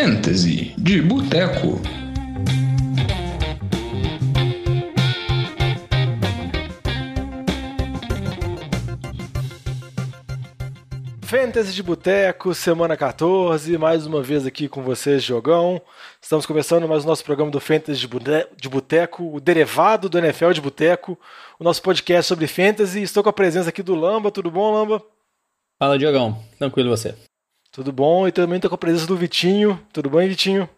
Fantasy de Boteco. Fantasy de Boteco, semana 14, mais uma vez aqui com vocês, Jogão. Estamos começando mais o nosso programa do Fantasy de Boteco, o derivado do NFL de Boteco, o nosso podcast sobre Fantasy. Estou com a presença aqui do Lamba, tudo bom, Lamba? Fala, Diogão. Tranquilo você? Tudo bom, e também estou com a presença do Vitinho. Tudo bom, Vitinho?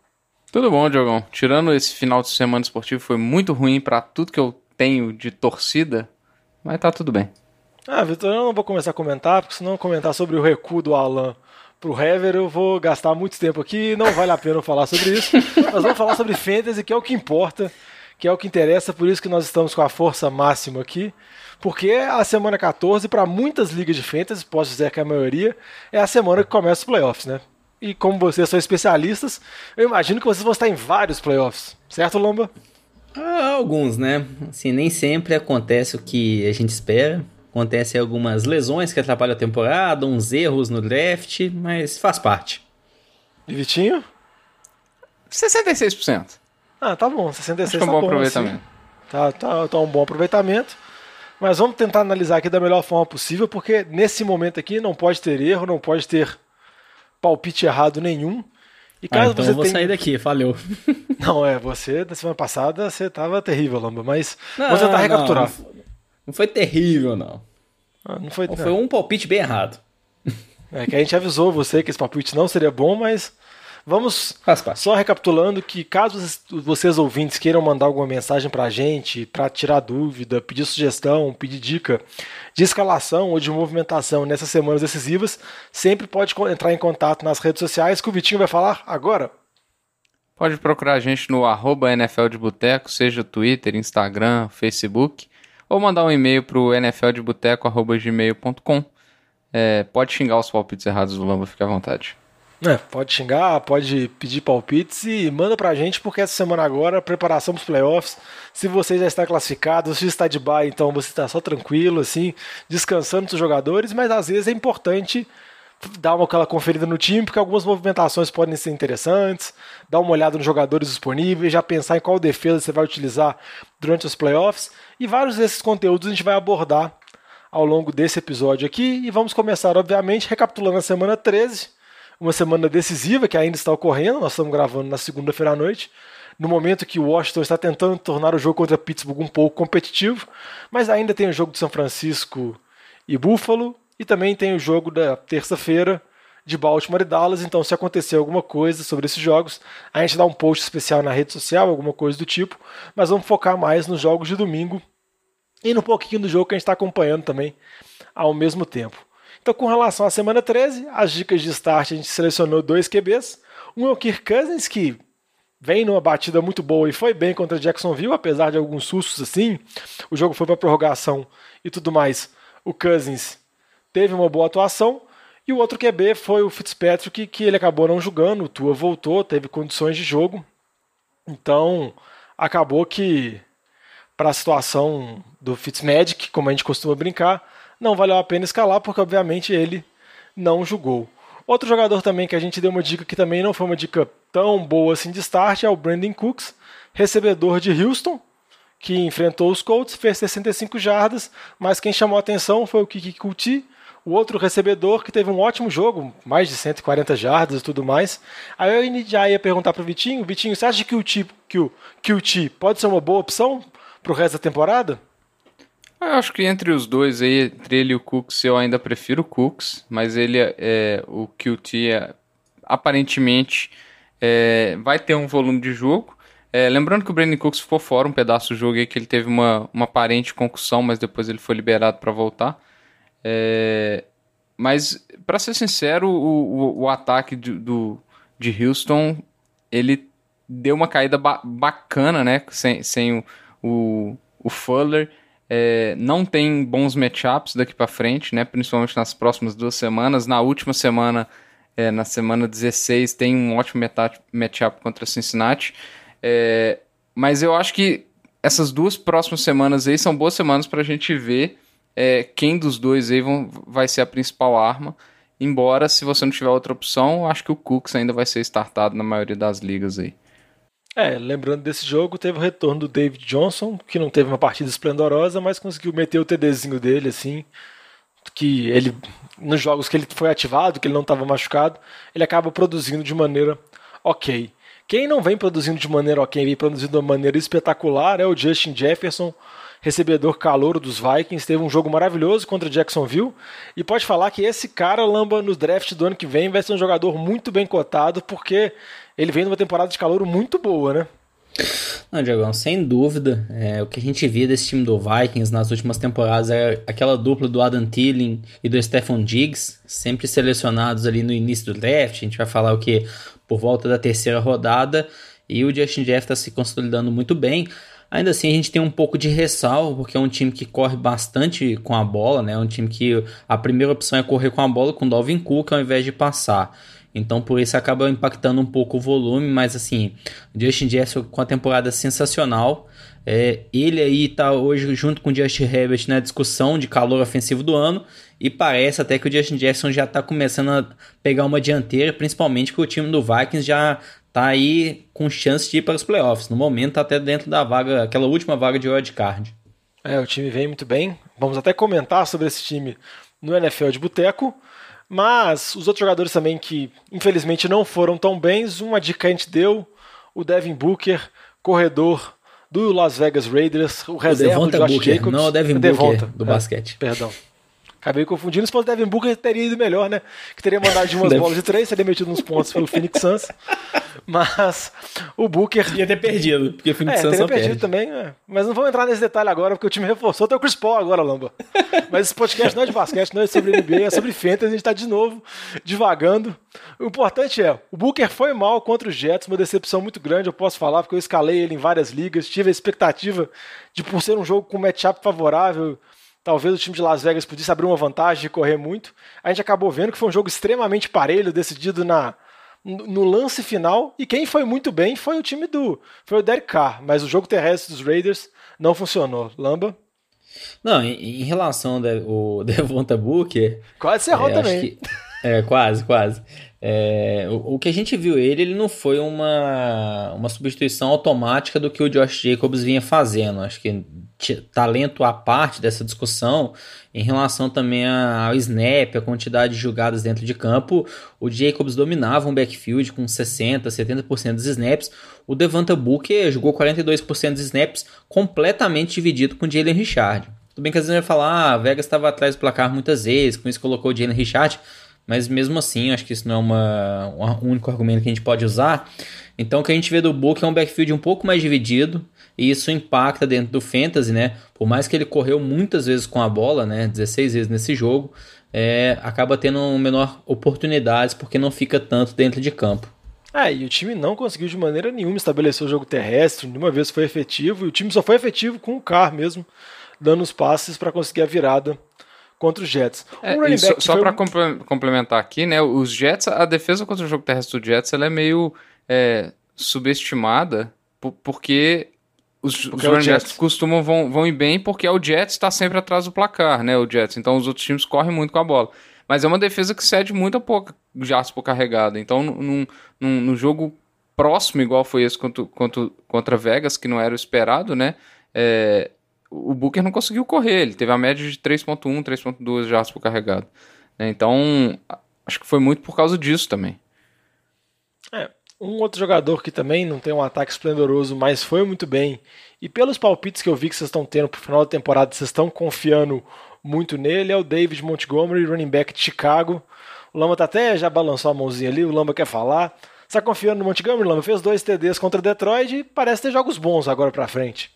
Tudo bom, Diogão. Tirando esse final de semana esportivo, foi muito ruim para tudo que eu tenho de torcida, mas tá tudo bem. Ah, Vitor, eu não vou começar a comentar, porque senão comentar sobre o recuo do Alan pro Hever, eu vou gastar muito tempo aqui, não vale a pena falar sobre isso. Nós vamos falar sobre Fantasy, que é o que importa, que é o que interessa, por isso que nós estamos com a força máxima aqui. Porque a semana 14, para muitas ligas de Fantasy, posso dizer que a maioria, é a semana que começa os playoffs, né? E como vocês são especialistas, eu imagino que vocês vão estar em vários playoffs, certo, Lomba? Ah, alguns, né? Assim, nem sempre acontece o que a gente espera. Acontecem algumas lesões que atrapalham a temporada, uns erros no draft, mas faz parte. E Vitinho? 66%. Ah, tá bom, 66% Acho é um tá bom bom, aproveitamento. assim. Tá, tá, tá um bom aproveitamento. Mas vamos tentar analisar aqui da melhor forma possível, porque nesse momento aqui não pode ter erro, não pode ter palpite errado nenhum. E Ah, caso então você eu vou tenha... sair daqui, valeu. Não, é, você, da semana passada, você tava terrível, Lamba, mas Não, vou tentar não, recapturar. Não, foi- não foi terrível, não. Ah, não foi, Foi um palpite bem errado. É que a gente avisou você que esse palpite não seria bom, mas vamos só recapitulando que caso vocês, vocês ouvintes queiram mandar alguma mensagem pra gente, pra tirar dúvida, pedir sugestão, pedir dica de escalação ou de movimentação nessas semanas decisivas, sempre pode entrar em contato nas redes sociais que o Vitinho vai falar agora. Pode procurar a gente no arroba NFL de Boteco, seja Twitter, Instagram, Facebook, ou mandar um e-mail pro nfldeboteco.gmail.com. É, pode xingar os palpites errados do Lamba, fique à vontade. É, pode xingar, pode pedir palpites e manda pra gente, porque essa semana agora, preparação pros playoffs. Se você já está classificado, se está de bye, então você está só tranquilo, assim, descansando dos jogadores, mas às vezes é importante dar uma aquela conferida no time, porque algumas movimentações podem ser interessantes, dar uma olhada nos jogadores disponíveis, já pensar em qual defesa você vai utilizar durante os playoffs. E vários desses conteúdos a gente vai abordar ao longo desse episódio aqui. E vamos começar, obviamente, recapitulando a semana 13 uma semana decisiva que ainda está ocorrendo. Nós estamos gravando na segunda-feira à noite, no momento que o Washington está tentando tornar o jogo contra Pittsburgh um pouco competitivo, mas ainda tem o jogo de São Francisco e Buffalo, e também tem o jogo da terça-feira de Baltimore e Dallas. Então, se acontecer alguma coisa sobre esses jogos, a gente dá um post especial na rede social, alguma coisa do tipo, mas vamos focar mais nos jogos de domingo e no pouquinho do jogo que a gente está acompanhando também ao mesmo tempo. Então, com relação à semana 13, as dicas de start, a gente selecionou dois QBs. Um é o Kirk Cousins, que vem numa batida muito boa e foi bem contra Jacksonville, apesar de alguns sustos assim. O jogo foi para prorrogação e tudo mais. O Cousins teve uma boa atuação. E o outro QB foi o Fitzpatrick, que ele acabou não jogando. O Tua voltou, teve condições de jogo. Então, acabou que, para a situação do Fitzmagic, como a gente costuma brincar, não valeu a pena escalar, porque obviamente ele não jogou. Outro jogador também que a gente deu uma dica que também não foi uma dica tão boa assim de start é o Brandon Cooks, recebedor de Houston, que enfrentou os Colts, fez 65 jardas, mas quem chamou a atenção foi o Kiki Kuti, o outro recebedor que teve um ótimo jogo, mais de 140 jardas e tudo mais. Aí eu já ia perguntar para o Vitinho, Vitinho, você acha que o Ti, que o QT pode ser uma boa opção para o resto da temporada? Eu acho que entre os dois aí, entre ele e o Cooks, eu ainda prefiro o Cooks, mas ele é, é o QT é, aparentemente é, vai ter um volume de jogo. É, lembrando que o Brandon Cooks ficou fora um pedaço do jogo aí, que ele teve uma, uma aparente concussão, mas depois ele foi liberado para voltar. É, mas, para ser sincero, o, o, o ataque do, do, de Houston, ele deu uma caída ba bacana, né? Sem, sem o, o, o Fuller. É, não tem bons matchups daqui para frente, né? Principalmente nas próximas duas semanas. Na última semana, é, na semana 16, tem um ótimo matchup contra Cincinnati. É, mas eu acho que essas duas próximas semanas aí são boas semanas para a gente ver é, quem dos dois aí vão, vai ser a principal arma. Embora, se você não tiver outra opção, acho que o Cooks ainda vai ser startado na maioria das ligas aí. É, lembrando desse jogo, teve o retorno do David Johnson, que não teve uma partida esplendorosa, mas conseguiu meter o TDzinho dele, assim, que ele, nos jogos que ele foi ativado, que ele não estava machucado, ele acaba produzindo de maneira ok. Quem não vem produzindo de maneira ok, vem produzindo de uma maneira espetacular é o Justin Jefferson, recebedor calouro dos Vikings, teve um jogo maravilhoso contra Jacksonville e pode falar que esse cara, Lamba, no draft do ano que vem vai ser um jogador muito bem cotado porque ele vem numa temporada de calouro muito boa, né? Não, Diagão, sem dúvida. É, o que a gente via desse time do Vikings nas últimas temporadas é aquela dupla do Adam Thielen e do Stephon Diggs, sempre selecionados ali no início do draft. A gente vai falar o que por volta da terceira rodada. E o Justin Jeff está se consolidando muito bem. Ainda assim, a gente tem um pouco de ressalvo, porque é um time que corre bastante com a bola, né? É um time que a primeira opção é correr com a bola com o Dalvin Cook ao invés de passar. Então, por isso acaba impactando um pouco o volume, mas assim, Justin Jefferson com a temporada sensacional. É, ele aí está hoje junto com o Justin Herbert na discussão de calor ofensivo do ano e parece até que o Justin Jefferson já está começando a pegar uma dianteira, principalmente porque o time do Vikings já tá aí com chance de ir para os playoffs. No momento tá até dentro da vaga, aquela última vaga de wild card. É, o time vem muito bem. Vamos até comentar sobre esse time no NFL de Boteco. Mas os outros jogadores também que infelizmente não foram tão bens, uma dica a gente deu, o Devin Booker, corredor do Las Vegas Raiders, o reserva o do Josh Booker, Jacobs. Não o Devin Booker do é, basquete. Perdão. Acabei confundindo, se fosse Devin Booker teria ido melhor, né? Que teria mandado de umas bolas de três, teria metido uns pontos pelo Phoenix Suns. Mas o Booker. Ia ter perdido, porque o Phoenix é, Suns teria perdido perde. também. É. Mas não vamos entrar nesse detalhe agora, porque o time reforçou. Tem o Chris Paul agora, Lamba. Mas esse podcast não é de basquete, não é sobre NBA, é sobre Fantasy. A gente tá de novo divagando. O importante é, o Booker foi mal contra os Jets, uma decepção muito grande, eu posso falar, porque eu escalei ele em várias ligas, tive a expectativa de, por ser um jogo com matchup favorável, Talvez o time de Las Vegas pudesse abrir uma vantagem de correr muito. A gente acabou vendo que foi um jogo extremamente parelho, decidido na, no lance final. E quem foi muito bem foi o time do. Foi o Derek Carr. Mas o jogo terrestre dos Raiders não funcionou. Lamba? Não, em, em relação ao Devonta Booker. Quase você errou é, também. Que, é, quase, quase. É, o, o, que a gente viu ele, ele não foi uma, uma substituição automática do que o Josh Jacobs vinha fazendo. Acho que talento à parte dessa discussão, em relação também ao snap, a quantidade de jogadas dentro de campo, o Jacobs dominava um backfield com 60%, 70% dos snaps. O Devonta Booker jogou 42% dos snaps completamente dividido com o Jalen Richard. Tudo bem que às vezes vai falar, ah, Vegas estava atrás do placar muitas vezes, com isso colocou o Jalen Richard, mas mesmo assim, acho que isso não é uma, um único argumento que a gente pode usar. Então, o que a gente vê do Booker é um backfield um pouco mais dividido, e isso impacta dentro do fantasy, né? Por mais que ele correu muitas vezes com a bola, né? 16 vezes nesse jogo, é, acaba tendo menor oportunidades porque não fica tanto dentro de campo. É, e o time não conseguiu de maneira nenhuma estabelecer o jogo terrestre, nenhuma vez foi efetivo, e o time só foi efetivo com o Carr mesmo, dando os passes para conseguir a virada contra os Jets. É, só só para complementar aqui, né, os Jets, a defesa contra o jogo terrestre do Jets, ela é meio é, subestimada, porque os, os running backs costumam vão, vão ir bem porque é o Jets está sempre atrás do placar, né? O Jets. Então os outros times correm muito com a bola. Mas é uma defesa que cede muito a pouca jardas por carregada. Então, num, num, num, jogo próximo, igual foi esse contra, contra, contra Vegas, que não era o esperado, né? É, o Booker não conseguiu correr. Ele teve a média de 3.1, 3.2 jardas por carregado. Né? Então, acho que foi muito por causa disso também. É, um outro jogador que também não tem um ataque esplendoroso, mas foi muito bem. E pelos palpites que eu vi que vocês estão tendo pro final da temporada, vocês estão confiando muito nele, é o David Montgomery, running back de Chicago. O Lama tá até já balançou a mãozinha ali, o Lama quer falar. Você tá confiando no Montgomery, Lama? Fez dois TDs contra Detroit e parece ter jogos bons agora pra frente.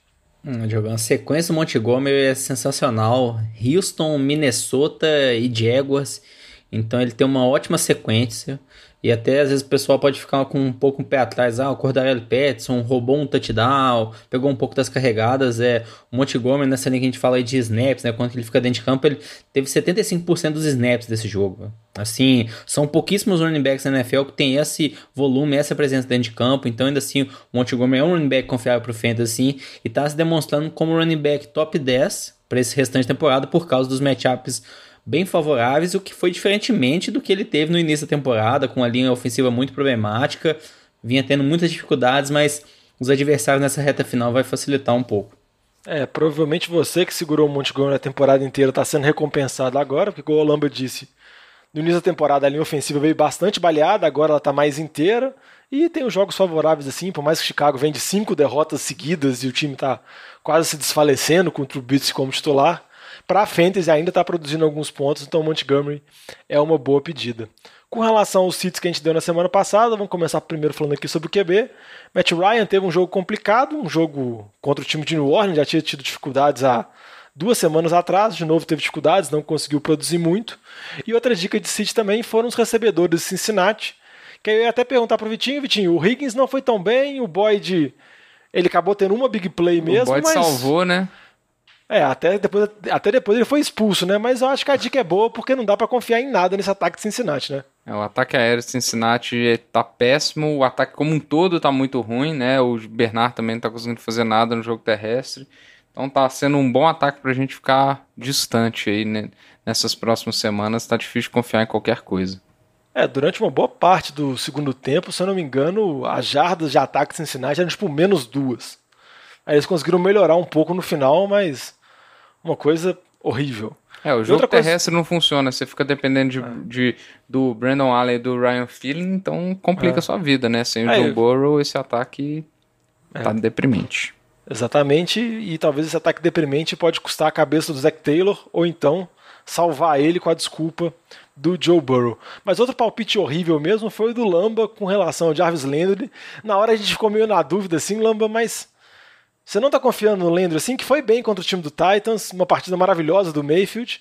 Hum, jogando a sequência do Montgomery é sensacional. Houston, Minnesota e Jaguars. Então ele tem uma ótima sequência. E até às vezes o pessoal pode ficar com um pouco um pé atrás. Ah, o Cordarelli Petson roubou um touchdown, pegou um pouco das carregadas. É, o Montgomery, nessa linha que a gente fala aí de snaps, né? Quando ele fica dentro de campo, ele teve 75% dos snaps desse jogo. Assim, são pouquíssimos running backs na NFL que tem esse volume, essa presença dentro de campo. Então, ainda assim, o Montgomery é um running back confiável para o Fantasy assim, e está se demonstrando como running back top 10 para esse restante temporada por causa dos matchups bem favoráveis, o que foi diferentemente do que ele teve no início da temporada, com a linha ofensiva muito problemática, vinha tendo muitas dificuldades, mas os adversários nessa reta final vai facilitar um pouco. É, provavelmente você que segurou o Montgomery a temporada inteira está sendo recompensado agora, porque como o Lamba disse, no início da temporada a linha ofensiva veio bastante baleada, agora ela está mais inteira e tem os jogos favoráveis assim, por mais que Chicago vem de cinco derrotas seguidas e o time está quase se desfalecendo com o Trubisky como titular, para a Fantasy ainda está produzindo alguns pontos, então Montgomery é uma boa pedida. Com relação aos sítios que a gente deu na semana passada, vamos começar primeiro falando aqui sobre o QB. Matt Ryan teve um jogo complicado, um jogo contra o time de New Orleans, já tinha tido dificuldades há duas semanas atrás, de novo teve dificuldades, não conseguiu produzir muito. E outra dica de City também foram os recebedores de Cincinnati, que eu ia até perguntar para o Vitinho, Vitinho, o Higgins não foi tão bem, o Boyd, ele acabou tendo uma big play mesmo, o Boyd mas... salvou, né? É, até depois, até depois ele foi expulso, né? Mas eu acho que a dica é boa porque não dá para confiar em nada nesse ataque de Cincinnati, né? É, o ataque aéreo de Cincinnati tá péssimo, o ataque como um todo tá muito ruim, né? O Bernard também não tá conseguindo fazer nada no jogo terrestre. Então tá sendo um bom ataque pra gente ficar distante aí né? nessas próximas semanas. Tá difícil confiar em qualquer coisa. É, durante uma boa parte do segundo tempo, se eu não me engano, as jardas de ataque de Cincinnati eram tipo menos duas. Aí eles conseguiram melhorar um pouco no final, mas uma coisa horrível. É, o jogo terrestre coisa... não funciona, você fica dependendo de, é. de, do Brandon Allen e do Ryan Feeling, então complica é. a sua vida, né? Sem o é, Joe Burrow, esse ataque tá é. deprimente. Exatamente, e talvez esse ataque deprimente pode custar a cabeça do Zach Taylor, ou então salvar ele com a desculpa do Joe Burrow. Mas outro palpite horrível mesmo foi o do Lamba com relação ao Jarvis Landry. Na hora a gente ficou meio na dúvida assim, Lamba, mas você não está confiando no Landry assim, que foi bem contra o time do Titans, uma partida maravilhosa do Mayfield.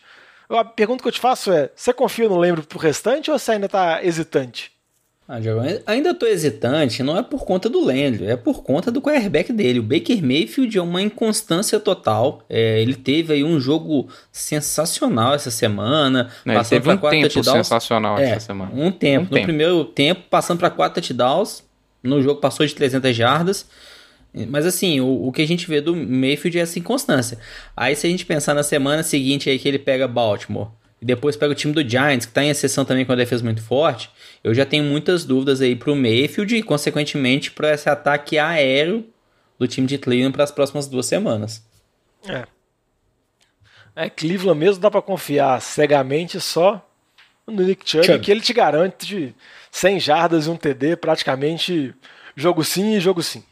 A pergunta que eu te faço é: você confia no Landry pro restante ou você ainda está hesitante? Ah, ainda estou hesitante, não é por conta do Landry, é por conta do quarterback dele. O Baker Mayfield é uma inconstância total. É, ele teve aí um jogo sensacional essa semana. Não, passando para um quatro tempo touchdowns. sensacional é, essa semana. Um tempo. Um no tempo. primeiro tempo, passando para quatro touchdowns. No jogo passou de 300 jardas. Mas assim, o, o que a gente vê do Mayfield é essa inconstância. Aí se a gente pensar na semana seguinte aí que ele pega Baltimore e depois pega o time do Giants, que está em exceção também com a defesa muito forte, eu já tenho muitas dúvidas aí pro Mayfield e consequentemente para esse ataque aéreo do time de Cleveland para as próximas duas semanas. É. É, Cleveland mesmo dá para confiar cegamente só no Nick Chubb, Chubb, que ele te garante de 100 jardas e um TD praticamente jogo sim e jogo sim.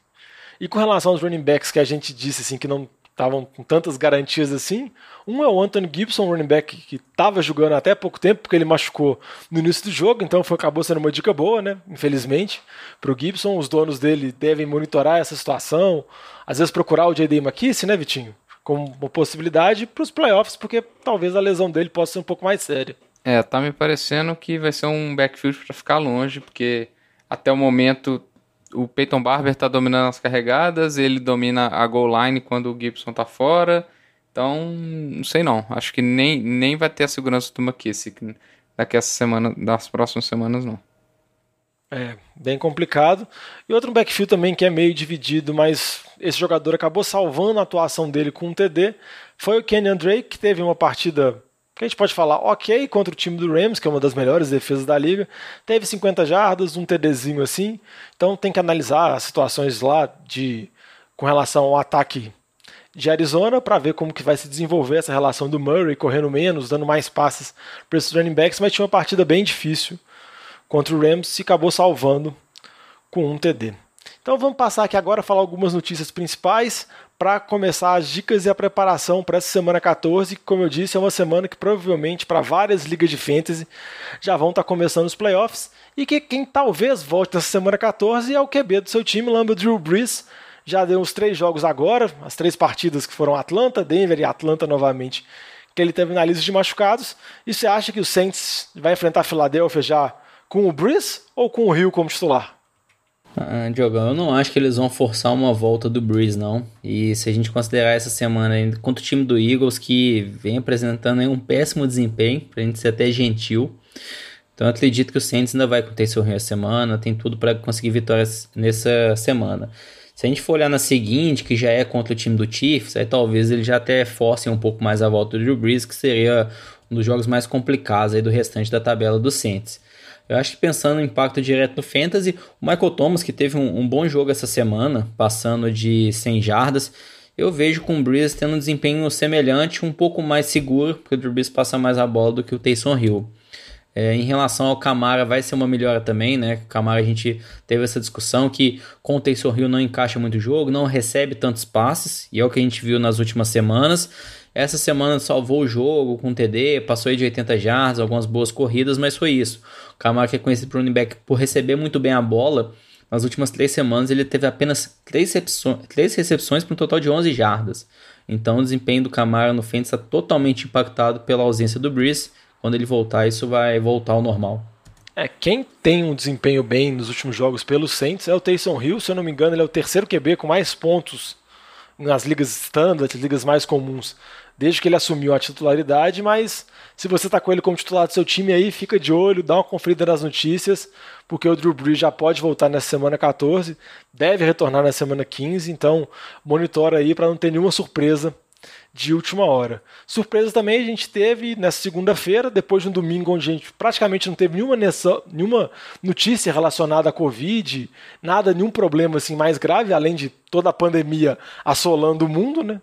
E com relação aos running backs que a gente disse assim que não estavam com tantas garantias assim, um é o Anthony Gibson, running back que estava jogando até pouco tempo porque ele machucou no início do jogo, então foi, acabou sendo uma dica boa, né? Infelizmente, para o Gibson, os donos dele devem monitorar essa situação, às vezes procurar o J.D. McKissick, né, Vitinho? Como uma possibilidade para os playoffs, porque talvez a lesão dele possa ser um pouco mais séria. É, tá me parecendo que vai ser um backfield para ficar longe, porque até o momento o Peyton Barber está dominando as carregadas, ele domina a goal line quando o Gibson está fora. Então, não sei não. Acho que nem, nem vai ter a segurança do McKissick daqui a semana, das próximas semanas, não. É, bem complicado. E outro backfield também que é meio dividido, mas esse jogador acabou salvando a atuação dele com um TD, foi o Kenyan Drake, que teve uma partida que a gente pode falar ok contra o time do Rams, que é uma das melhores defesas da liga. Teve 50 jardas, um TDzinho assim. Então tem que analisar as situações lá de com relação ao ataque de Arizona para ver como que vai se desenvolver essa relação do Murray correndo menos, dando mais passes para esses running backs, mas tinha uma partida bem difícil contra o Rams e acabou salvando com um TD. Então vamos passar aqui agora falar algumas notícias principais para começar as dicas e a preparação para essa semana 14, que, como eu disse, é uma semana que provavelmente para várias ligas de fantasy já vão estar tá começando os playoffs e que quem talvez volte nessa semana 14 é o QB do seu time, Lamba Drew Brees. Já deu os três jogos agora, as três partidas que foram Atlanta, Denver e Atlanta novamente, que ele teve na lista de machucados. E você acha que o Saints vai enfrentar a Philadelphia já com o Brees ou com o Rio como titular? Ah, Diogão, eu não acho que eles vão forçar uma volta do Breeze, não. E se a gente considerar essa semana contra o time do Eagles, que vem apresentando um péssimo desempenho, pra gente ser até gentil. Então eu acredito que o Saints ainda vai ter seu essa semana, tem tudo para conseguir vitórias nessa semana. Se a gente for olhar na seguinte, que já é contra o time do Chiefs, aí talvez eles já até forcem um pouco mais a volta do Drew Brees, que seria um dos jogos mais complicados aí do restante da tabela do Saints. Eu acho que pensando no impacto direto no Fantasy, o Michael Thomas, que teve um, um bom jogo essa semana, passando de 100 jardas, eu vejo com o Breeze tendo um desempenho semelhante, um pouco mais seguro, porque o Brees passa mais a bola do que o Taysom Hill. É, em relação ao Camara, vai ser uma melhora também, né? O Camara a gente teve essa discussão que com o Taysom Hill não encaixa muito o jogo, não recebe tantos passes, e é o que a gente viu nas últimas semanas. Essa semana salvou o jogo com TD, passou aí de 80 jardas, algumas boas corridas, mas foi isso. O Camara que é conhecido por running back por receber muito bem a bola, nas últimas três semanas ele teve apenas três recepções, três recepções para um total de 11 jardas. Então o desempenho do Camara no Fênix está totalmente impactado pela ausência do Breeze. Quando ele voltar, isso vai voltar ao normal. É, quem tem um desempenho bem nos últimos jogos pelo Saints é o Taysom Hill, se eu não me engano, ele é o terceiro QB com mais pontos nas ligas standard, ligas mais comuns desde que ele assumiu a titularidade, mas se você está com ele como titular do seu time aí, fica de olho, dá uma conferida nas notícias, porque o Drew Brees já pode voltar na semana 14, deve retornar na semana 15, então monitora aí para não ter nenhuma surpresa de última hora. Surpresa também a gente teve nessa segunda-feira, depois de um domingo onde a gente praticamente não teve nenhuma, nenhuma notícia relacionada à Covid, nada, nenhum problema assim mais grave, além de toda a pandemia assolando o mundo, né?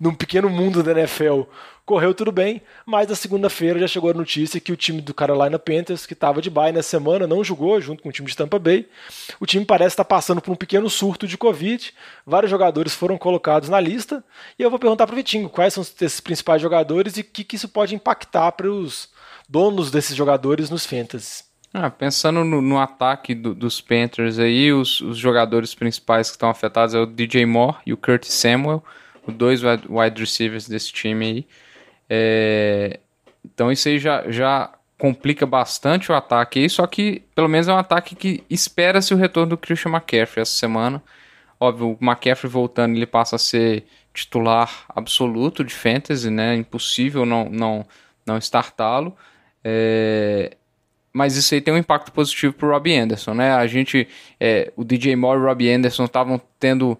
Num pequeno mundo da NFL, correu tudo bem, mas na segunda-feira já chegou a notícia que o time do Carolina Panthers, que estava de bye nessa semana, não jogou junto com o time de Tampa Bay. O time parece estar passando por um pequeno surto de Covid. Vários jogadores foram colocados na lista. E eu vou perguntar para o Vitinho quais são esses principais jogadores e o que, que isso pode impactar para os donos desses jogadores nos Fantasy. Ah, pensando no, no ataque do, dos Panthers aí, os, os, jogadores principais que estão afetados é o DJ Moore e o Curtis Samuel dois wide receivers desse time aí. É, então isso aí já, já complica bastante o ataque aí, só que pelo menos é um ataque que espera-se o retorno do Christian McCaffrey essa semana. Óbvio, o McCaffrey voltando, ele passa a ser titular absoluto de fantasy, né? Impossível não, não, não startá-lo. É, mas isso aí tem um impacto positivo para o Robbie Anderson, né? A gente, é, o DJ Moore e o Robbie Anderson estavam tendo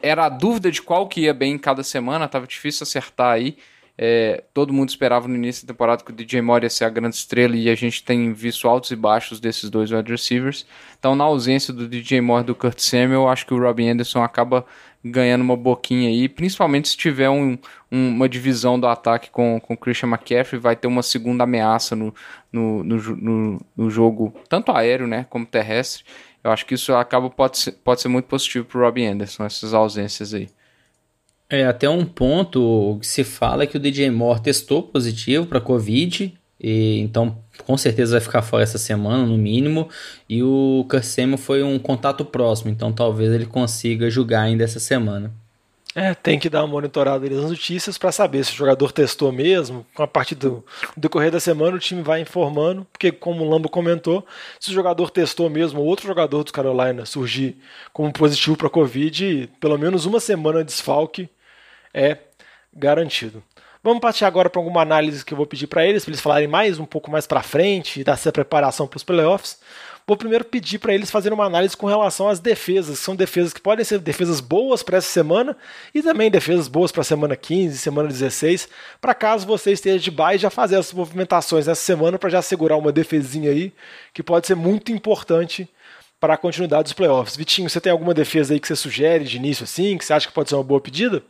era a dúvida de qual que ia bem em cada semana, tava difícil acertar aí. É, todo mundo esperava no início da temporada que o DJ Moore ia ser a grande estrela e a gente tem visto altos e baixos desses dois wide receivers. Então, na ausência do DJ Moore e do Kurt Samuel, acho que o Robin Anderson acaba ganhando uma boquinha aí, principalmente se tiver um, um, uma divisão do ataque com o Christian McCaffrey, vai ter uma segunda ameaça no, no, no, no, no jogo, tanto aéreo né, como terrestre. Eu acho que isso acaba pode ser, pode ser muito positivo para o Robbie Anderson, essas ausências aí. É, até um ponto que se fala é que o DJ Moore testou positivo para Covid, e, então com certeza vai ficar fora essa semana, no mínimo. E o Cassemo foi um contato próximo, então talvez ele consiga julgar ainda essa semana. É, tem que dar uma monitorada nas notícias para saber se o jogador testou mesmo. A partir do, decorrer da semana, o time vai informando, porque, como o Lambo comentou, se o jogador testou mesmo, ou outro jogador do Carolina surgir como positivo para a Covid, pelo menos uma semana de desfalque é garantido. Vamos partir agora para alguma análise que eu vou pedir para eles, para eles falarem mais um pouco mais para frente, dar essa preparação para os playoffs. Vou primeiro pedir para eles fazerem uma análise com relação às defesas, são defesas que podem ser defesas boas para essa semana e também defesas boas para a semana 15, semana 16, para caso você esteja de base já fazer as movimentações nessa semana para já segurar uma defesinha aí, que pode ser muito importante para a continuidade dos playoffs. Vitinho, você tem alguma defesa aí que você sugere de início assim, que você acha que pode ser uma boa pedida?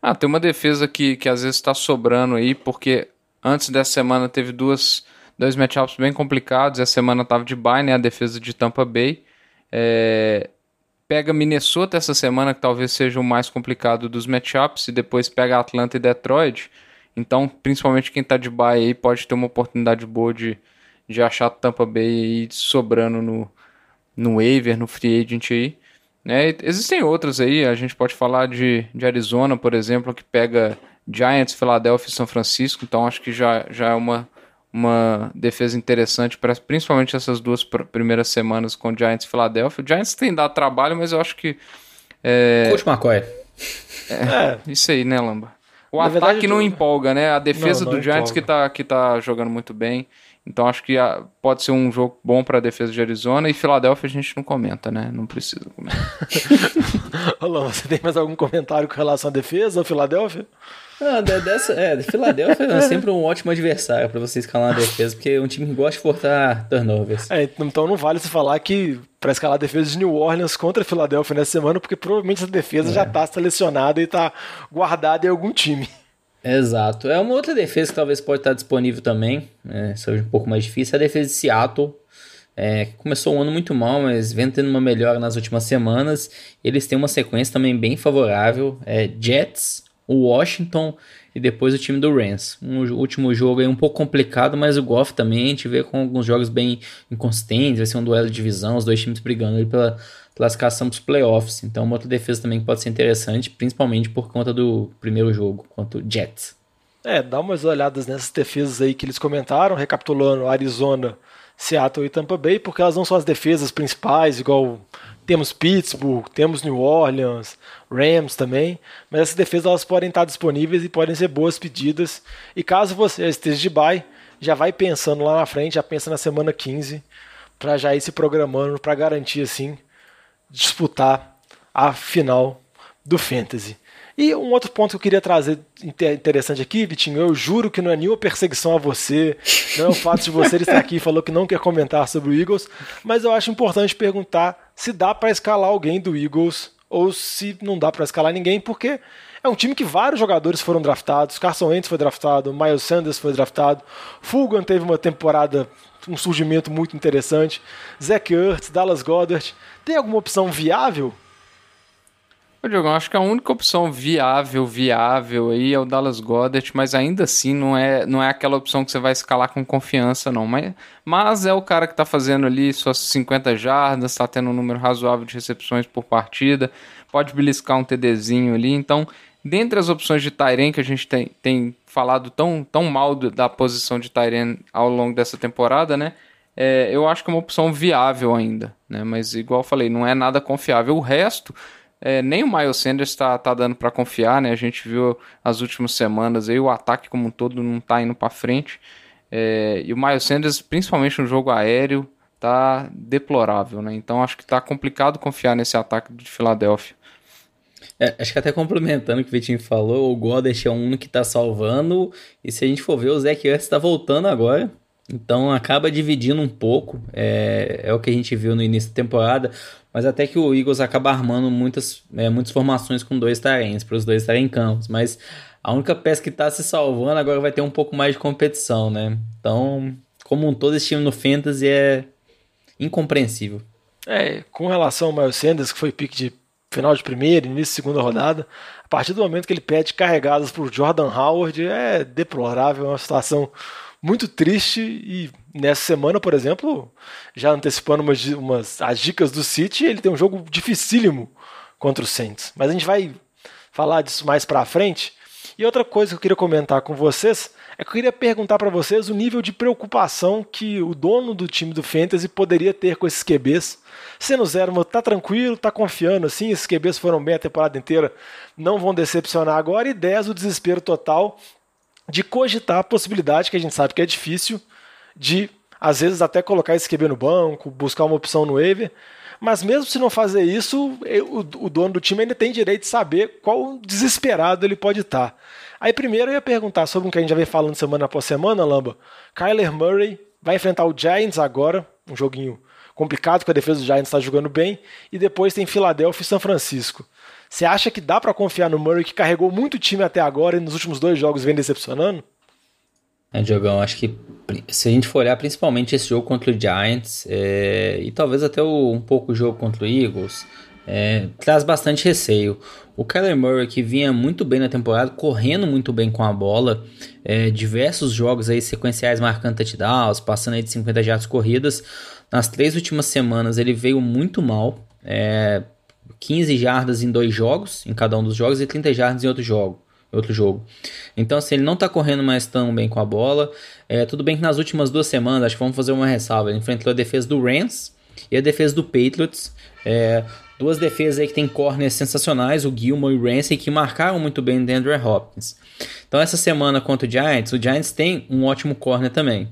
Ah, tem uma defesa que, que às vezes está sobrando aí, porque antes dessa semana teve duas dois matchups bem complicados. Essa semana estava de bye, né? A defesa de Tampa Bay. É... Pega Minnesota essa semana, que talvez seja o mais complicado dos matchups, e depois pega Atlanta e Detroit. Então, principalmente quem está de bye aí pode ter uma oportunidade boa de, de achar Tampa Bay aí sobrando no, no waiver, no free agent aí. Né? Existem outras aí, a gente pode falar de, de Arizona, por exemplo, que pega Giants, Philadelphia e São Francisco, então acho que já, já é uma, uma defesa interessante para principalmente essas duas primeiras semanas com o Giants e Philadelphia. O Giants tem dado trabalho, mas eu acho que. É... Coach McCoy. É, é, isso aí, né, Lamba? O Na ataque verdade, não empolga, né? A defesa não, não do Giants que tá, que tá jogando muito bem. Então acho que pode ser um jogo bom para a defesa de Arizona e Filadélfia a gente não comenta, né? Não precisa comentar. Olá, você tem mais algum comentário com relação à defesa ou Filadélfia? Ah, dessa, é, Filadélfia é sempre um ótimo adversário para você escalar na defesa, porque é um time que gosta de forçar turnovers. É, então não vale se falar que para escalar a defesa de New Orleans contra a Filadélfia nessa semana, porque provavelmente essa defesa é. já está selecionada e está guardada em algum time. Exato. É uma outra defesa que talvez pode estar disponível também, é, seja um pouco mais difícil, é a defesa de Seattle. É, começou um ano muito mal, mas vem tendo uma melhora nas últimas semanas. Eles têm uma sequência também bem favorável. É, Jets, o Washington e depois o time do Rams. Um último jogo aí um pouco complicado, mas o Goff também a gente vê com alguns jogos bem inconsistentes, vai ser um duelo de divisão, os dois times brigando ali pela classificação para os playoffs. Então, uma outra defesa também que pode ser interessante, principalmente por conta do primeiro jogo contra o Jets. É, dá umas olhadas nessas defesas aí que eles comentaram, recapitulando Arizona, Seattle e Tampa Bay, porque elas não são as defesas principais, igual temos Pittsburgh, temos New Orleans, Rams também, mas essas defesas elas podem estar disponíveis e podem ser boas pedidas. E caso você esteja de bye, já vai pensando lá na frente, já pensa na semana 15, para já ir se programando para garantir assim disputar a final do Fantasy. E um outro ponto que eu queria trazer interessante aqui, Vitinho, eu juro que não é nenhuma perseguição a você, não é o fato de você estar aqui e falou que não quer comentar sobre o Eagles, mas eu acho importante perguntar se dá para escalar alguém do Eagles ou se não dá para escalar ninguém, porque é um time que vários jogadores foram draftados, Carson Wentz foi draftado, Miles Sanders foi draftado, Fulgham teve uma temporada um surgimento muito interessante. Zach Ertz, Dallas Goddard. Tem alguma opção viável? Ô, Diogão, acho que a única opção viável, viável aí é o Dallas Goddard, mas ainda assim não é, não é aquela opção que você vai escalar com confiança, não. Mas, mas é o cara que está fazendo ali suas 50 jardas, está tendo um número razoável de recepções por partida, pode beliscar um TDzinho ali, então dentre as opções de Tyren que a gente tem, tem falado tão, tão mal do, da posição de Tyren ao longo dessa temporada, né? É, eu acho que é uma opção viável ainda, né? Mas igual eu falei, não é nada confiável. O resto, é, nem o Miles Sanders está tá dando para confiar, né? A gente viu as últimas semanas aí o ataque como um todo não está indo para frente. É, e o Miles Sanders, principalmente no jogo aéreo, tá deplorável, né? Então acho que tá complicado confiar nesse ataque de Filadélfia. É, acho que até complementando o que o Vitinho falou, o Goddard é um que tá salvando, e se a gente for ver, o Zach Ertz tá voltando agora, então acaba dividindo um pouco, é, é o que a gente viu no início da temporada, mas até que o Eagles acaba armando muitas, é, muitas formações com dois tarens, para os dois estarem em campos, mas a única peça que tá se salvando agora vai ter um pouco mais de competição, né? Então, como um todo, esse time no Fantasy é incompreensível. É, com relação ao Miles Sanders, que foi pique de final de primeira, início de segunda rodada. A partir do momento que ele pede carregadas por Jordan Howard, é deplorável, é uma situação muito triste. E nessa semana, por exemplo, já antecipando umas, umas as dicas do City, ele tem um jogo dificílimo contra o Saints. Mas a gente vai falar disso mais para frente. E outra coisa que eu queria comentar com vocês é que eu queria perguntar para vocês o nível de preocupação que o dono do time do Fantasy poderia ter com esses QBs. Sendo zero, tá tranquilo, tá confiando assim, esses QBs foram bem a temporada inteira, não vão decepcionar agora. E 10, o desespero total de cogitar a possibilidade, que a gente sabe que é difícil, de às vezes até colocar esse QB no banco, buscar uma opção no waiver. Mas mesmo se não fazer isso, o, dono do time ainda tem direito de saber qual desesperado ele pode estar. Aí primeiro eu ia perguntar sobre o que a gente já vem falando semana após semana, Lamba. Kyler Murray vai enfrentar o Giants agora, um joguinho complicado, porque a defesa do Giants está jogando bem, e depois tem Filadélfia e São Francisco. Você acha que dá para confiar no Murray, que carregou muito time até agora e nos últimos dois jogos vem decepcionando? É, Diogão, acho que se a gente for olhar principalmente esse jogo contra o Giants, é, e talvez até o, um pouco o jogo contra o Eagles, é, traz bastante receio. O Kyler Murray, que vinha muito bem na temporada, correndo muito bem com a bola, é, diversos jogos aí sequenciais marcando touchdowns, passando aí de 50 jardas corridas. Nas três últimas semanas ele veio muito mal, é, 15 jardas em dois jogos, em cada um dos jogos, e 30 jardas em outro jogo. Outro jogo. Então, assim, ele não tá correndo mais tão bem com a bola. É, tudo bem que nas últimas duas semanas, acho que vamos fazer uma ressalva. Ele enfrentou a defesa do Rams e a defesa do Patriots. É, Duas defesas aí que tem corners sensacionais, o Gilmore e o Ramsey, que marcaram muito bem o Andrew Hopkins. Então essa semana contra o Giants, o Giants tem um ótimo corner também.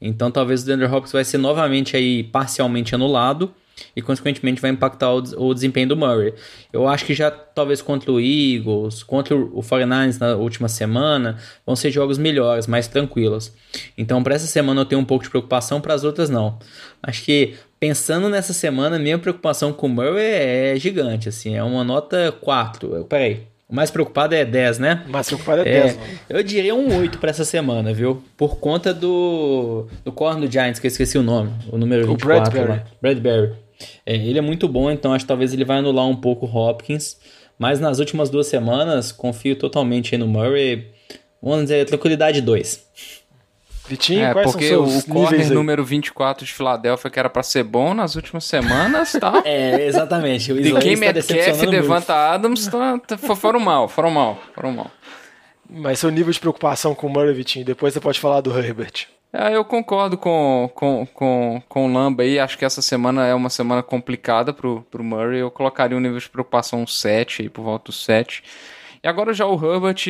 Então talvez o DeAndre Hopkins vai ser novamente aí parcialmente anulado e consequentemente vai impactar o, o, desempenho do Murray. Eu acho que já talvez contra o Eagles, contra o 49ers na última semana, vão ser jogos melhores, mais tranquilos. Então para essa semana eu tenho um pouco de preocupação, para as outras não. Acho que pensando nessa semana, minha preocupação com o Murray é gigante, assim, é uma nota 4. Peraí, o mais preocupado é 10, né? O mais preocupado é, é 10, mano. Eu diria um 8 para essa semana, viu? Por conta do do corno do Giants, que eu esqueci o nome, o número 24 o Bradbury. lá. Bradbury. É, ele é muito bom, então acho que talvez ele vai anular um pouco o Hopkins. Mas nas últimas duas semanas, confio totalmente no Murray. Vamos dizer, tranquilidade 2. Vitinho, é, quais porque são seus o corner número 24 de Filadélfia, que era para ser bom nas últimas semanas, tá? é, exatamente. O de quem Metcalf e Devanta Adams tá, tá, foram mal, foram mal, foram mal. Mas seu nível de preocupação com o Murray, Vitinho, depois você pode falar do Herbert. É, eu concordo com, com, com, com o Lamba aí. Acho que essa semana é uma semana complicada pro, pro Murray. Eu colocaria um nível de preocupação 7 aí, por volta do 7. E agora já o Herbert,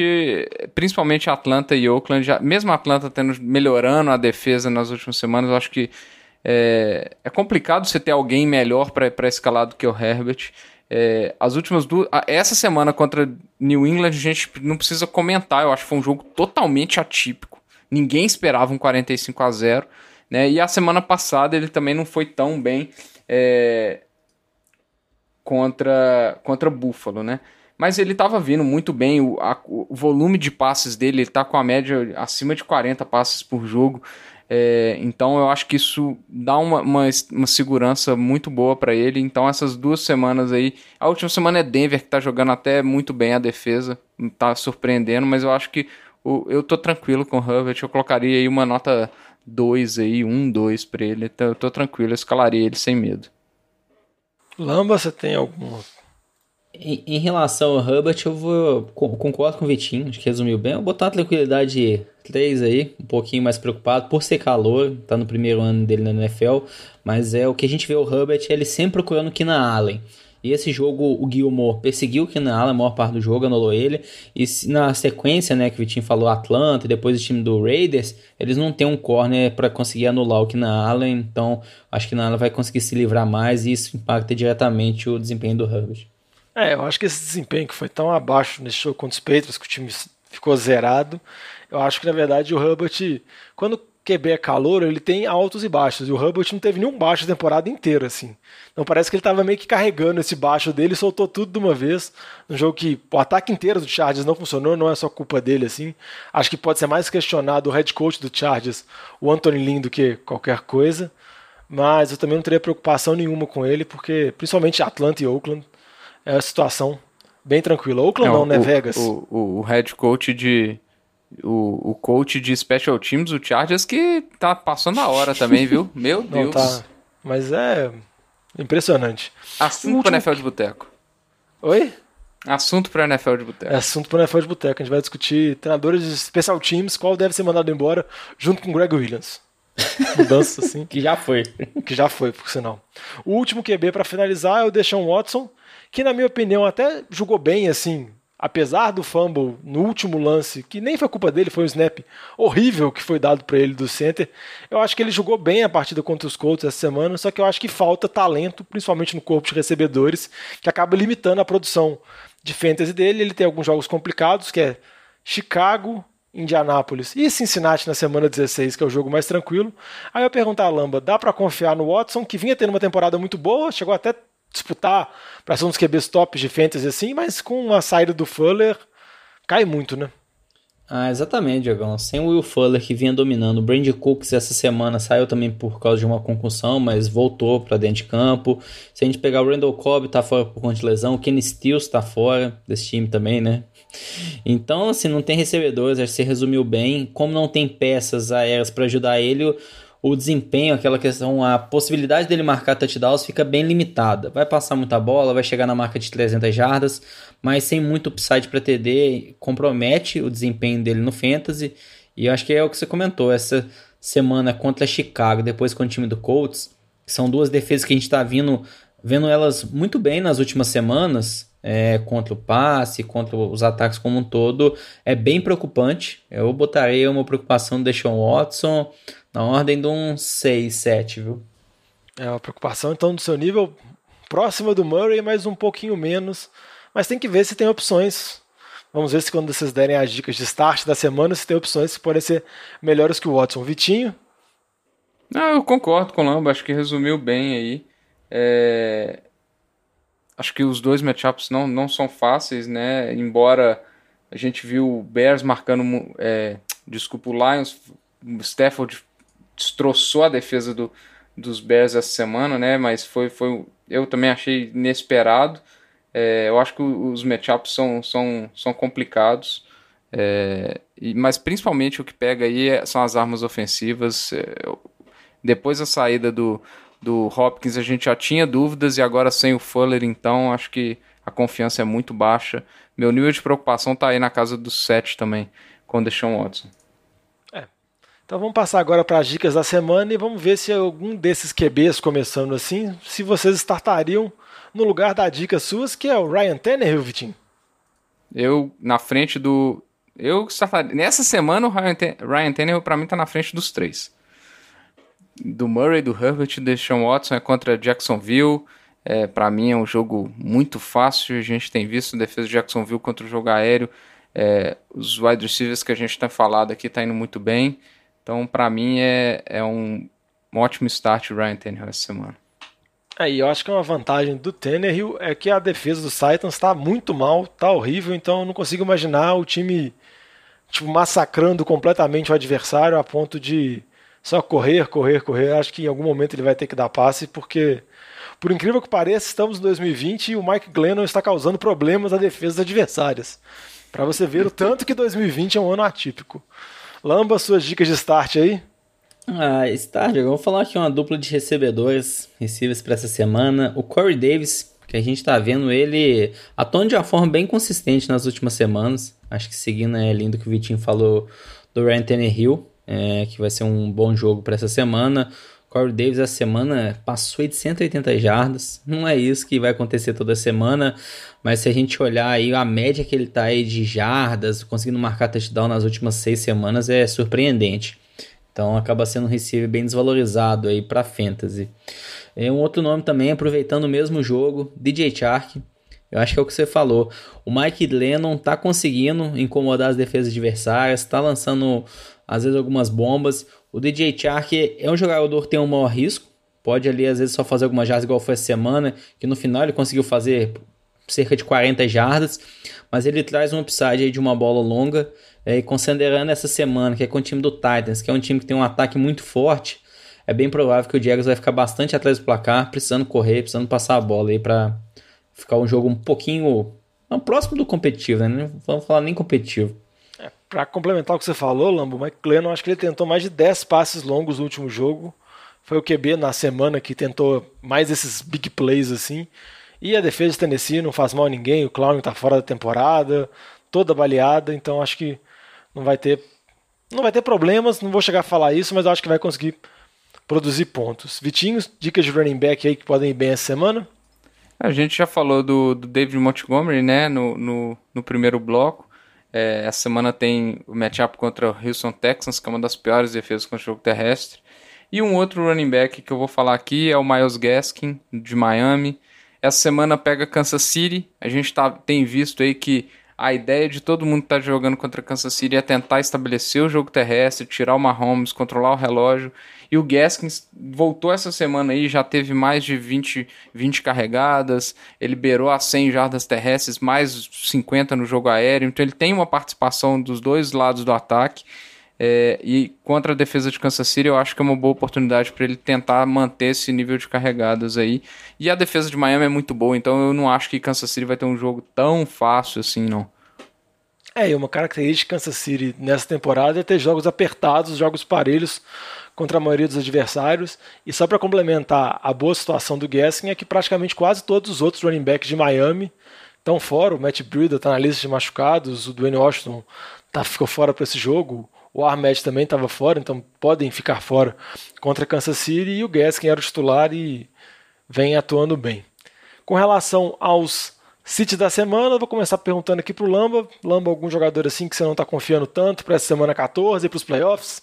principalmente Atlanta e Oakland, já, mesmo Atlanta tendo melhorando a defesa nas últimas semanas, eu acho que é, é complicado você ter alguém melhor para escalar do que o Herbert. É, as últimas duas. Essa semana contra New England, a gente não precisa comentar. Eu acho que foi um jogo totalmente atípico. Ninguém esperava um 45 a 0 né? E a semana passada ele também não foi tão bem é, contra, contra Buffalo, né? Mas ele estava vindo muito bem, o, a, o volume de passes dele, ele está com a média acima de 40 passes por jogo. É, então eu acho que isso dá uma, uma, uma segurança muito boa para ele. Então essas duas semanas aí, a última semana é Denver que está jogando até muito bem a defesa, está surpreendendo, mas eu acho que eu tô tranquilo com o Herbert, eu colocaria aí uma nota 2 aí, 1, um, 2 para ele. Então, eu tô tranquilo, eu escalaria ele sem medo. Lamba, você tem alguma em, em, relação ao Herbert, eu vou concordo com o Vitinho, acho que resumiu bem. Eu vou botar a tranquilidade 3 aí, um pouquinho mais preocupado por ser calor, tá no primeiro ano dele na NFL, mas é o que a gente vê o Herbert, ele sempre procurando que na Allen. E esse jogo, o Gilmore perseguiu o Keenan Allen a maior parte do jogo, anulou ele. E na sequência, né, que o Vitinho falou, Atlanta e depois o time do Raiders, eles não têm um corner para conseguir anular o Keenan Allen. Então, acho que o Keenan Allen vai conseguir se livrar mais e isso impacta diretamente o desempenho do Herbert. É, eu acho que esse desempenho que foi tão abaixo nesse jogo contra os Patriots, que o time ficou zerado, eu acho que na verdade o Herbert, quando QB é calor, ele tem altos e baixos. E o Herbert não teve nenhum baixo a temporada inteira, assim. Então parece que ele estava meio que carregando esse baixo dele e soltou tudo de uma vez. No jogo que o ataque inteiro do Chargers não funcionou, não é só culpa dele, assim. Acho que pode ser mais questionado o head coach do Chargers, o Anthony Lynn, do que qualquer coisa. Mas eu também não teria preocupação nenhuma com ele, porque principalmente Atlanta e Oakland é a situação bem tranquila. Oakland não, não né? Vegas. O, o, o head coach de o, o coach de special teams, o Chargers, que tá passando a hora também, viu? Meu Deus. Não, tá. Mas é impressionante. Assunto para NFL de boteco. Oi? Assunto para NFL de boteco. É assunto para NFL de boteco. A gente vai discutir treinadores de special teams, qual deve ser mandado embora, junto com o Greg Williams. Mudança, assim. que já foi. Que já foi, por sinal. O último QB para finalizar é o Deshaun Watson, que na minha opinião até jogou bem, assim, apesar do fumble no último lance, que nem foi culpa dele, foi um snap horrível que foi dado para ele do center, eu acho que ele jogou bem a partida contra os Colts essa semana, só que eu acho que falta talento, principalmente no corpo de recebedores, que acaba limitando a produção de fantasy dele. Ele tem alguns jogos complicados, que é Chicago, Indianápolis e Cincinnati na semana 16, que é o jogo mais tranquilo. Aí eu pergunto a Lamba, dá para confiar no Watson, que vinha tendo uma temporada muito boa, chegou até disputar para ser um dos QBs tops de fantasy assim, mas com a saída do Fuller cai muito, né? Ah, exatamente, Diogão. Sem o Will Fuller que vinha dominando. O Brandon Cooks essa semana saiu também por causa de uma concussão, mas voltou para dentro de campo. Se a gente pegar o Randall Cobb, tá fora por conta de lesão. O Kenny Stills tá fora desse time também, né? Então, assim, não tem recebedores, acho que você resumiu bem. Como não tem peças aéreas para ajudar ele, o desempenho, aquela questão, a possibilidade dele marcar touchdowns fica bem limitada. Vai passar muita bola, vai chegar na marca de 300 jardas, mas sem muito upside para TD, compromete o desempenho dele no fantasy. E eu acho que é o que você comentou, essa semana contra Chicago, depois com o time do Colts, são duas defesas que a gente está vendo elas muito bem nas últimas semanas. É, contra o passe, contra os ataques como um todo, é bem preocupante. Eu botaria uma preocupação do Deshaun Watson na ordem de um 6, 7, viu? É uma preocupação, então, do seu nível próxima do Murray, mas um pouquinho menos. Mas tem que ver se tem opções. Vamos ver se quando vocês derem as dicas de start da semana, se tem opções que podem ser melhores que o Watson. Vitinho? Não, eu concordo com o Lamba, acho que resumiu bem aí. É... Acho que os dois matchups não, não são fáceis, né? Embora a gente viu o Bears marcando. É... Desculpa, o Lions. O Stafford destroçou a defesa do, dos Bears essa semana, né? Mas foi, foi eu também achei inesperado. É, eu acho que os matchups são, são, são complicados. É, e, mas principalmente o que pega aí é, são as armas ofensivas. É, depois da saída do, do Hopkins, a gente já tinha dúvidas e agora sem o Fuller, então acho que a confiança é muito baixa. Meu nível de preocupação está aí na casa dos 7 também, com o Deshaun Watson. Então vamos passar agora para as dicas da semana e vamos ver se algum desses QBs, começando assim, se vocês startariam no lugar da dica suas, que é o Ryan Tannehill, Vitinho. Eu, na frente do... Eu startaria... Nessa semana, o Ryan, Ten... Ryan Tannehill, para mim, tá na frente dos três. Do Murray, do Herbert e do Sean Watson é contra Jacksonville. É, para mim é um jogo muito fácil. A gente tem visto a defesa de Jacksonville contra o jogo aéreo. É, os wide receivers que a gente tem falado aqui tá indo muito bem. Então, para mim, é, é um, um ótimo start o Ryan Tannehill essa semana. É, e eu acho que uma vantagem do Tannehill é que a defesa dos Titans está muito mal, está horrível, então eu não consigo imaginar o time tipo, massacrando completamente o adversário a ponto de só correr, correr, correr. Acho que em algum momento ele vai ter que dar passe, porque, por incrível que pareça, estamos em 2020 e o Mike Glennon está causando problemas à defesa adversárias. Para você ver o tanto que 2020 é um ano atípico. Lamba, suas dicas de start aí. Ah, start, vou falar aqui uma dupla de recebedores, receivers para essa semana. O Corey Davis, que a gente tá vendo ele atuando de uma forma bem consistente nas últimas semanas. Acho que seguindo é lindo que o Vitinho falou do Ryan Tannehill, é, que vai ser um bom jogo para essa semana. Corey Davis essa semana passou de 180 jardas. Não é isso que vai acontecer toda semana, mas se a gente olhar aí a média que ele tá aí de jardas, conseguindo marcar touchdown nas últimas seis semanas é surpreendente. Então acaba sendo um receiver bem desvalorizado aí para fantasy. E um outro nome também, aproveitando o mesmo jogo, DJ Chark. Eu acho que é o que você falou. O Mike Lennon tá conseguindo incomodar as defesas adversárias, tá lançando às vezes algumas bombas. O DJ Chark é um jogador que tem um maior risco, pode ali às vezes só fazer algumas jardas igual foi essa semana, que no final ele conseguiu fazer cerca de 40 jardas, mas ele traz um upside aí de uma bola longa, é, e considerando essa semana que é com o time do Titans, que é um time que tem um ataque muito forte, é bem provável que o Jaguars vai ficar bastante atrás do placar, precisando correr, precisando passar a bola aí para ficar um jogo um pouquinho não, próximo do competitivo, né? Não vamos falar nem competitivo. Para complementar o que você falou, Lambo, o Mike Glennon, acho que ele tentou mais de 10 passes longos no último jogo. Foi o QB na semana que tentou mais esses big plays assim. E a defesa de Tennessee não faz mal a ninguém, o Clown está fora da temporada, toda baleada, então acho que não vai ter não vai ter problemas, não vou chegar a falar isso, mas acho que vai conseguir produzir pontos. Vitinho, dicas de running back aí que podem ir bem essa semana? A gente já falou do, do David Montgomery, né, no, no, no primeiro bloco. É, essa semana tem o matchup contra o Houston Texans, que é uma das piores defesas contra o jogo terrestre. E um outro running back que eu vou falar aqui é o Miles Gaskin, de Miami. Essa semana pega Kansas City. A gente tá, tem visto aí que a ideia de todo mundo que tá jogando contra Kansas City é tentar estabelecer o jogo terrestre, tirar o Mahomes, controlar o relógio. E o Gaskins voltou essa semana aí, já teve mais de 20, 20 carregadas, ele beirou a 100 jardas terrestres, mais 50 no jogo aéreo. Então ele tem uma participação dos dois lados do ataque. É, e contra a defesa de Kansas City, eu acho que é uma boa oportunidade para ele tentar manter esse nível de carregadas aí. E a defesa de Miami é muito boa, então eu não acho que Kansas City vai ter um jogo tão fácil assim, não. É, e uma característica de Kansas City nessa temporada é ter jogos apertados, jogos parelhos contra a maioria dos adversários. E só para complementar a boa situação do Gaskin é que praticamente quase todos os outros running backs de Miami estão fora. O Matt Breida está na lista de machucados, o Dwayne Washington tá, ficou fora para esse jogo. O Armed também estava fora, então podem ficar fora contra Kansas City. E o Gaskin era o titular e vem atuando bem. Com relação aos City da semana, vou começar perguntando aqui pro Lamba. Lamba, algum jogador assim que você não tá confiando tanto para essa semana 14 e pros playoffs?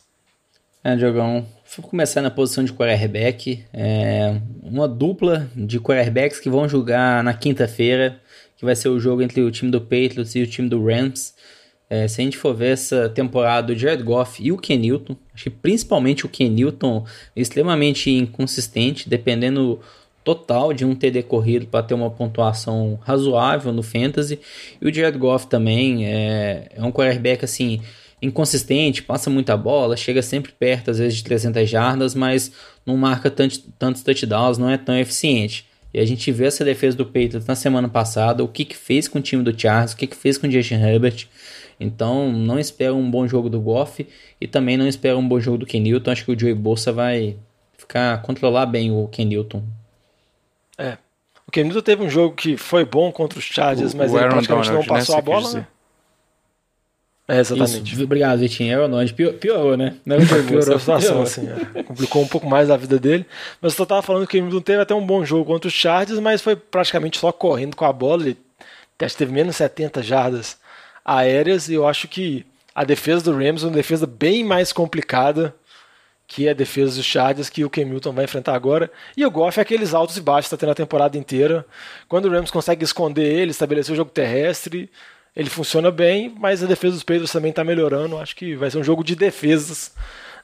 É, Diogão, vou começar na posição de quarterback. É, uma dupla de quarterbacks que vão jogar na quinta-feira, que vai ser o jogo entre o time do Patriots e o time do Rams. É, se a gente for ver essa temporada, o Jared Goff e o Ken Newton, acho que principalmente o Ken Newton, extremamente inconsistente, dependendo total de um TD corrido para ter uma pontuação razoável no fantasy. E o Jared Goff também é, é um quarterback assim inconsistente, passa muita bola, chega sempre perto às vezes de 300 jardas, mas não marca tantos, tantos touchdowns, não é tão eficiente. E a gente vê essa defesa do Patriots na semana passada, o que, que fez com o time do Charles, o que, que fez com o Justin Herbert. Então não espero um bom jogo do Goff e também não espero um bom jogo do Ken Newton. Acho que o Joey Bolsa vai ficar controlar bem o Ken Newton. É. O Kenilton teve um jogo que foi bom contra os Chargers, o, mas o ele praticamente Donald, não passou né, a bola, né? É, exatamente. Isso. Obrigado, Vitinho. Aaron Donald piorou, né? Não é piorou a situação, assim. É. Complicou um pouco mais a vida dele. Mas eu tava falando que ele não teve até um bom jogo contra os Chargers, mas foi praticamente só correndo com a bola. Ele acho que teve menos 70 jardas aéreas e eu acho que a defesa do Rams é uma defesa bem mais complicada que a defesa dos Chargers, que o Ken Milton vai enfrentar agora. E o Goff é aqueles altos e baixos que está tendo a temporada inteira. Quando o Rams consegue esconder ele, estabelecer o jogo terrestre, ele funciona bem, mas a defesa dos Patriots também está melhorando. Acho que vai ser um jogo de defesas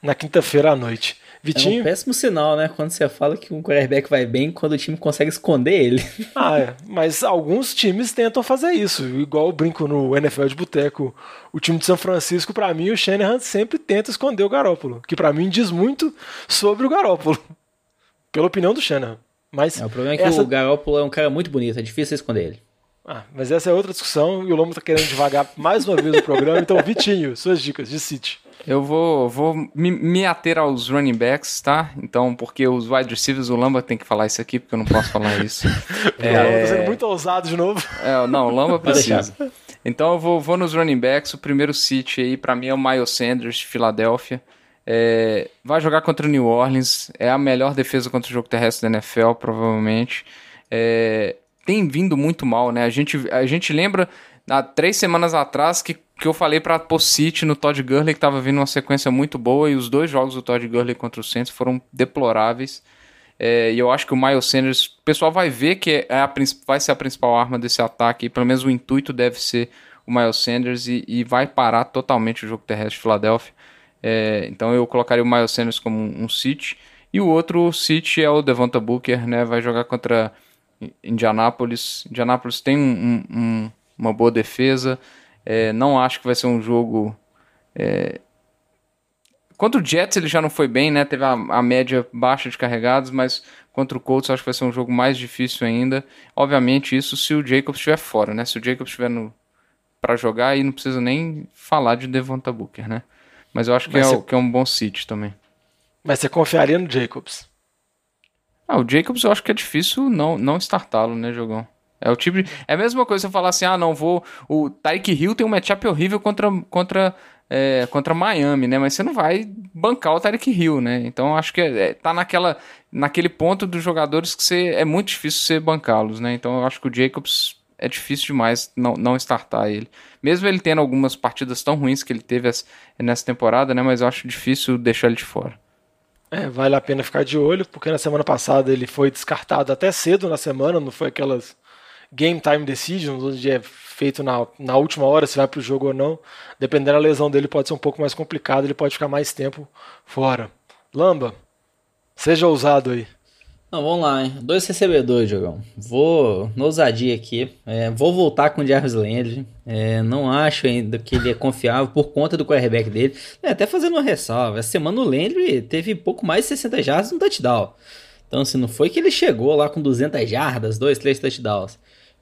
na quinta-feira à noite. Vitinho? É um péssimo sinal, né? Quando você fala que um quarterback vai bem, quando o time consegue esconder ele. Ah, é. Mas alguns times tentam fazer isso. Igual eu brinco no NFL de Boteco. O time de São Francisco, para mim, o Shanahan sempre tenta esconder o Garópolo. Que para mim diz muito sobre o Garópolo. Pela opinião do Shanahan. Mas é, o problema é que essa... o Garópolo é um cara muito bonito, é difícil esconder ele. Ah, mas essa é outra discussão e o Lomo tá querendo devagar mais uma vez o programa. Então, Vitinho, suas dicas de City. Eu vou, vou me, me, ater aos running backs, tá? Então, porque os wide receivers, o Lamba tem que falar isso aqui, porque eu não posso falar isso. é, o Lamba tá sendo muito ousado de novo. É, não, o Lamba precisa. Então eu vou, vou nos running backs. O primeiro City aí, para mim, é o Miles Sanders, de Filadélfia. É, vai jogar contra o New Orleans. É a melhor defesa contra o jogo terrestre da NFL, provavelmente. É, tem vindo muito mal, né? A gente, a gente lembra há três semanas atrás que, que eu falei para pôr City no Todd Gurley, que tava vindo uma sequência muito boa, e os dois jogos do Todd Gurley contra o Saints foram deploráveis. É, e eu acho que o Miles Sanders, o pessoal vai ver que é a, vai ser a principal arma desse ataque, e pelo menos o intuito deve ser o Miles Sanders, e, e vai parar totalmente o jogo terrestre de Filadélfia. É, então eu colocaria o Miles Sanders como um, um City. E o outro City é o Devonta Booker, né? Vai jogar contra Indianápolis. Indianápolis tem um, um uma boa defesa. É, não acho que vai ser um jogo. É... Contra o Jets ele já não foi bem, né? Teve a, a, média baixa de carregados, mas contra o Colts acho que vai ser um jogo mais difícil ainda. Obviamente, isso se o Jacobs estiver fora, né? Se o Jacobs estiver no para jogar, aí não precisa nem falar de Devonta Booker, né? Mas eu acho que, é, que é um bom City também. Mas você confiaria no Jacobs? Ah, o Jacobs eu acho que é difícil não, não startá-lo, né, Jogão? É o tipo de, É a mesma coisa você falar assim, ah, não, vou. O Tyreek Hill tem um matchup horrível contra, contra, é, contra Miami, né? Mas você não vai bancar o Tyreek Hill, né? Então acho que é, é, tá naquela, naquele ponto dos jogadores que você, é muito difícil você bancá-los, né? Então eu acho que o Jacobs é difícil demais não, não startar ele. Mesmo ele tendo algumas partidas tão ruins que ele teve nessa temporada, né? Mas eu acho difícil deixar ele de fora. É, vale a pena ficar de olho, porque na semana passada ele foi descartado até cedo na semana, não foi aquelas game time decisions, onde é feito na, na última hora se vai para o jogo ou não. Dependendo da lesão dele, pode ser um pouco mais complicado, ele pode ficar mais tempo fora. Lamba, seja ousado aí. Não, vamos lá, hein? Dois recebedores, Jogão. Vou, no ousadia aqui, é, vou voltar com o Jarvis Landry. É, não acho ainda que ele é confiável por conta do quarterback dele. É, até fazendo uma ressalva, essa semana o Landry teve pouco mais de 60 jardas no touchdown. Então, assim, não foi que ele chegou lá com 200 jardas, dois, três touchdowns.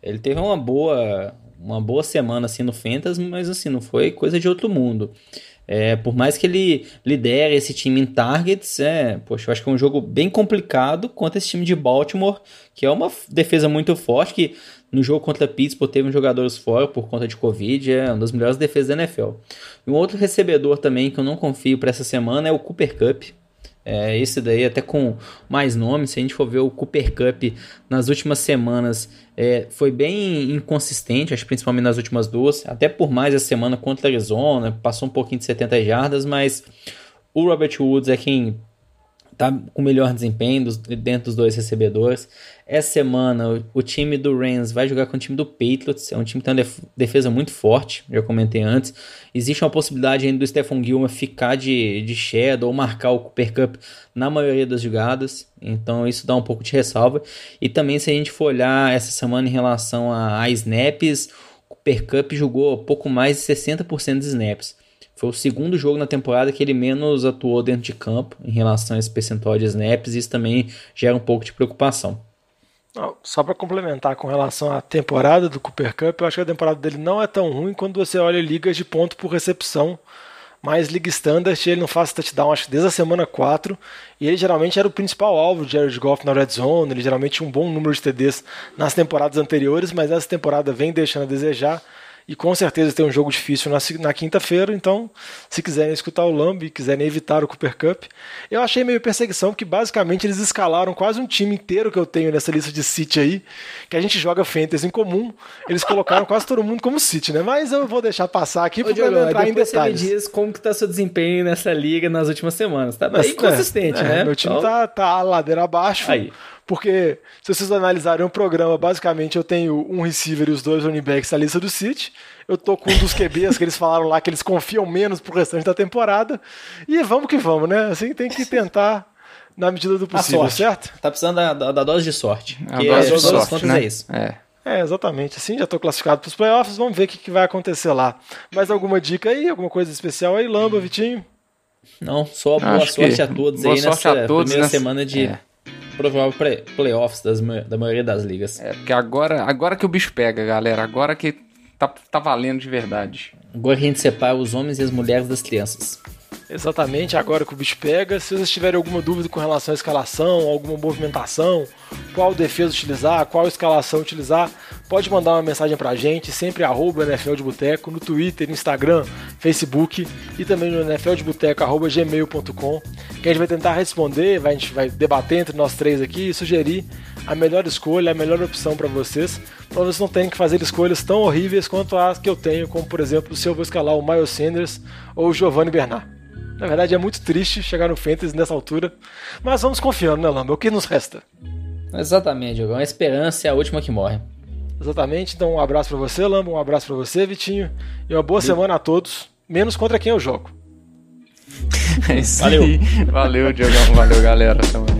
Ele teve uma boa, uma boa semana assim no Fantasy, mas assim, não foi coisa de outro mundo. É, por mais que ele lidere esse time em targets, é, poxa, eu acho que é um jogo bem complicado contra esse time de Baltimore, que é uma defesa muito forte, que no jogo contra Pittsburgh teve jogadores fora por conta de Covid, é uma das melhores defesas da NFL. E um outro recebedor também que eu não confio para essa semana é o Cooper Cup. É, esse daí até com mais nomes, se a gente for ver o Cooper Cup nas últimas semanas, é, foi bem inconsistente, acho principalmente nas últimas duas, até por mais a semana contra a Arizona, passou um pouquinho de 70 jardas, mas o Robert Woods é quem tá com melhor desempenho dos, dentro dos dois recebedores. Essa semana, o, o, time do Rams vai jogar com o time do Patriots. É um time que tem uma def defesa muito forte, já comentei antes. Existe uma possibilade ainda do Stephen Gilmer ficar de, de shadow ou marcar o Cooper Cup na maioria das jogadas. Então, isso dá um pouco de ressalva. E também, se a gente for olhar essa semana em relação a, a snaps, o Cooper Cup jogou pouco mais de 60% de snaps. Foi o segundo jogo na temporada que ele menos atuou dentro de campo em relação a esse percentual de snaps, e isso também gera um pouco de preocupação. Só para complementar com relação à temporada do Cooper Cup, eu acho que a temporada dele não é tão ruim quando você olha ligas de ponto por recepção, mas liga standard ele não faz touchdown acho que desde a semana 4, e ele geralmente era o principal alvo de Jared Goff na red zone, ele geralmente tinha um bom número de TDs nas temporadas anteriores, mas essa temporada vem deixando a desejar. E com certeza tem um jogo difícil na, na quinta-feira, então se quiserem escutar o Lamb e quiserem evitar o Cooper Cup, eu achei meio perseguição, porque basicamente eles escalaram quase um time inteiro que eu tenho nessa lista de City aí, que a gente joga Fantasy em comum, eles colocaram quase todo mundo como City, né? Mas eu vou deixar passar aqui porque eu vou entrar em detalhes. Você me diz como que tá seu desempenho nessa liga nas últimas semanas, tá bem consistente, é, né? Meu time então... tá, tá ladeira abaixo. Aí. Porque se vocês analisarem o programa, basicamente eu tenho um receiver e os dois running backs na lista do City. Eu tô com um dos QBs que eles falaram lá que eles confiam menos pro restante da temporada. E vamos que vamos, né? Assim tem que tentar na medida do possível, certo? Tá precisando da, da, da, dose de sorte. A dose de sorte, né? é isso. É. É, exatamente. Assim, já estou classificado para os playoffs, vamos ver o que, que, vai acontecer lá. Mais alguma dica aí? Alguma coisa especial aí, Lamba, Vitinho? Não, só boa Acho sorte a todos aí nessa todos primeira nessa... semana de, é provável play, playoffs das, da maioria das ligas. É, porque agora, agora que o bicho pega, galera. Agora que tá, tá valendo de verdade. Agora que a gente separa os homens e as mulheres das crianças. Exatamente, agora que o bicho pega. Se vocês tiverem alguma dúvida com relação à escalação, alguma movimentação, qual defesa utilizar, qual escalação utilizar, pode mandar uma mensagem pra gente, sempre arroba NFL de Boteco, no Twitter, Instagram, Facebook e também no nfldeboteco.gmail.com que a gente vai tentar responder, a gente vai debater entre nós três aqui e sugerir a melhor escolha, a melhor opção para vocês, para vocês não terem que fazer escolhas tão horríveis quanto as que eu tenho, como por exemplo, se eu vou escalar o Miles Sanders ou o Giovanni Bernard. Na verdade, é muito triste chegar no Fantasy nessa altura, mas vamos confiando, né, Lamba? O que nos resta? Exatamente, Diogão. A esperança é a última que morre. Exatamente. Então, um abraço para você, Lamba, um abraço para você, Vitinho, e uma boa semana a todos, menos contra quem eu jogo. É isso Valeu. Valeu, Diogão. Valeu, galera. Tamo...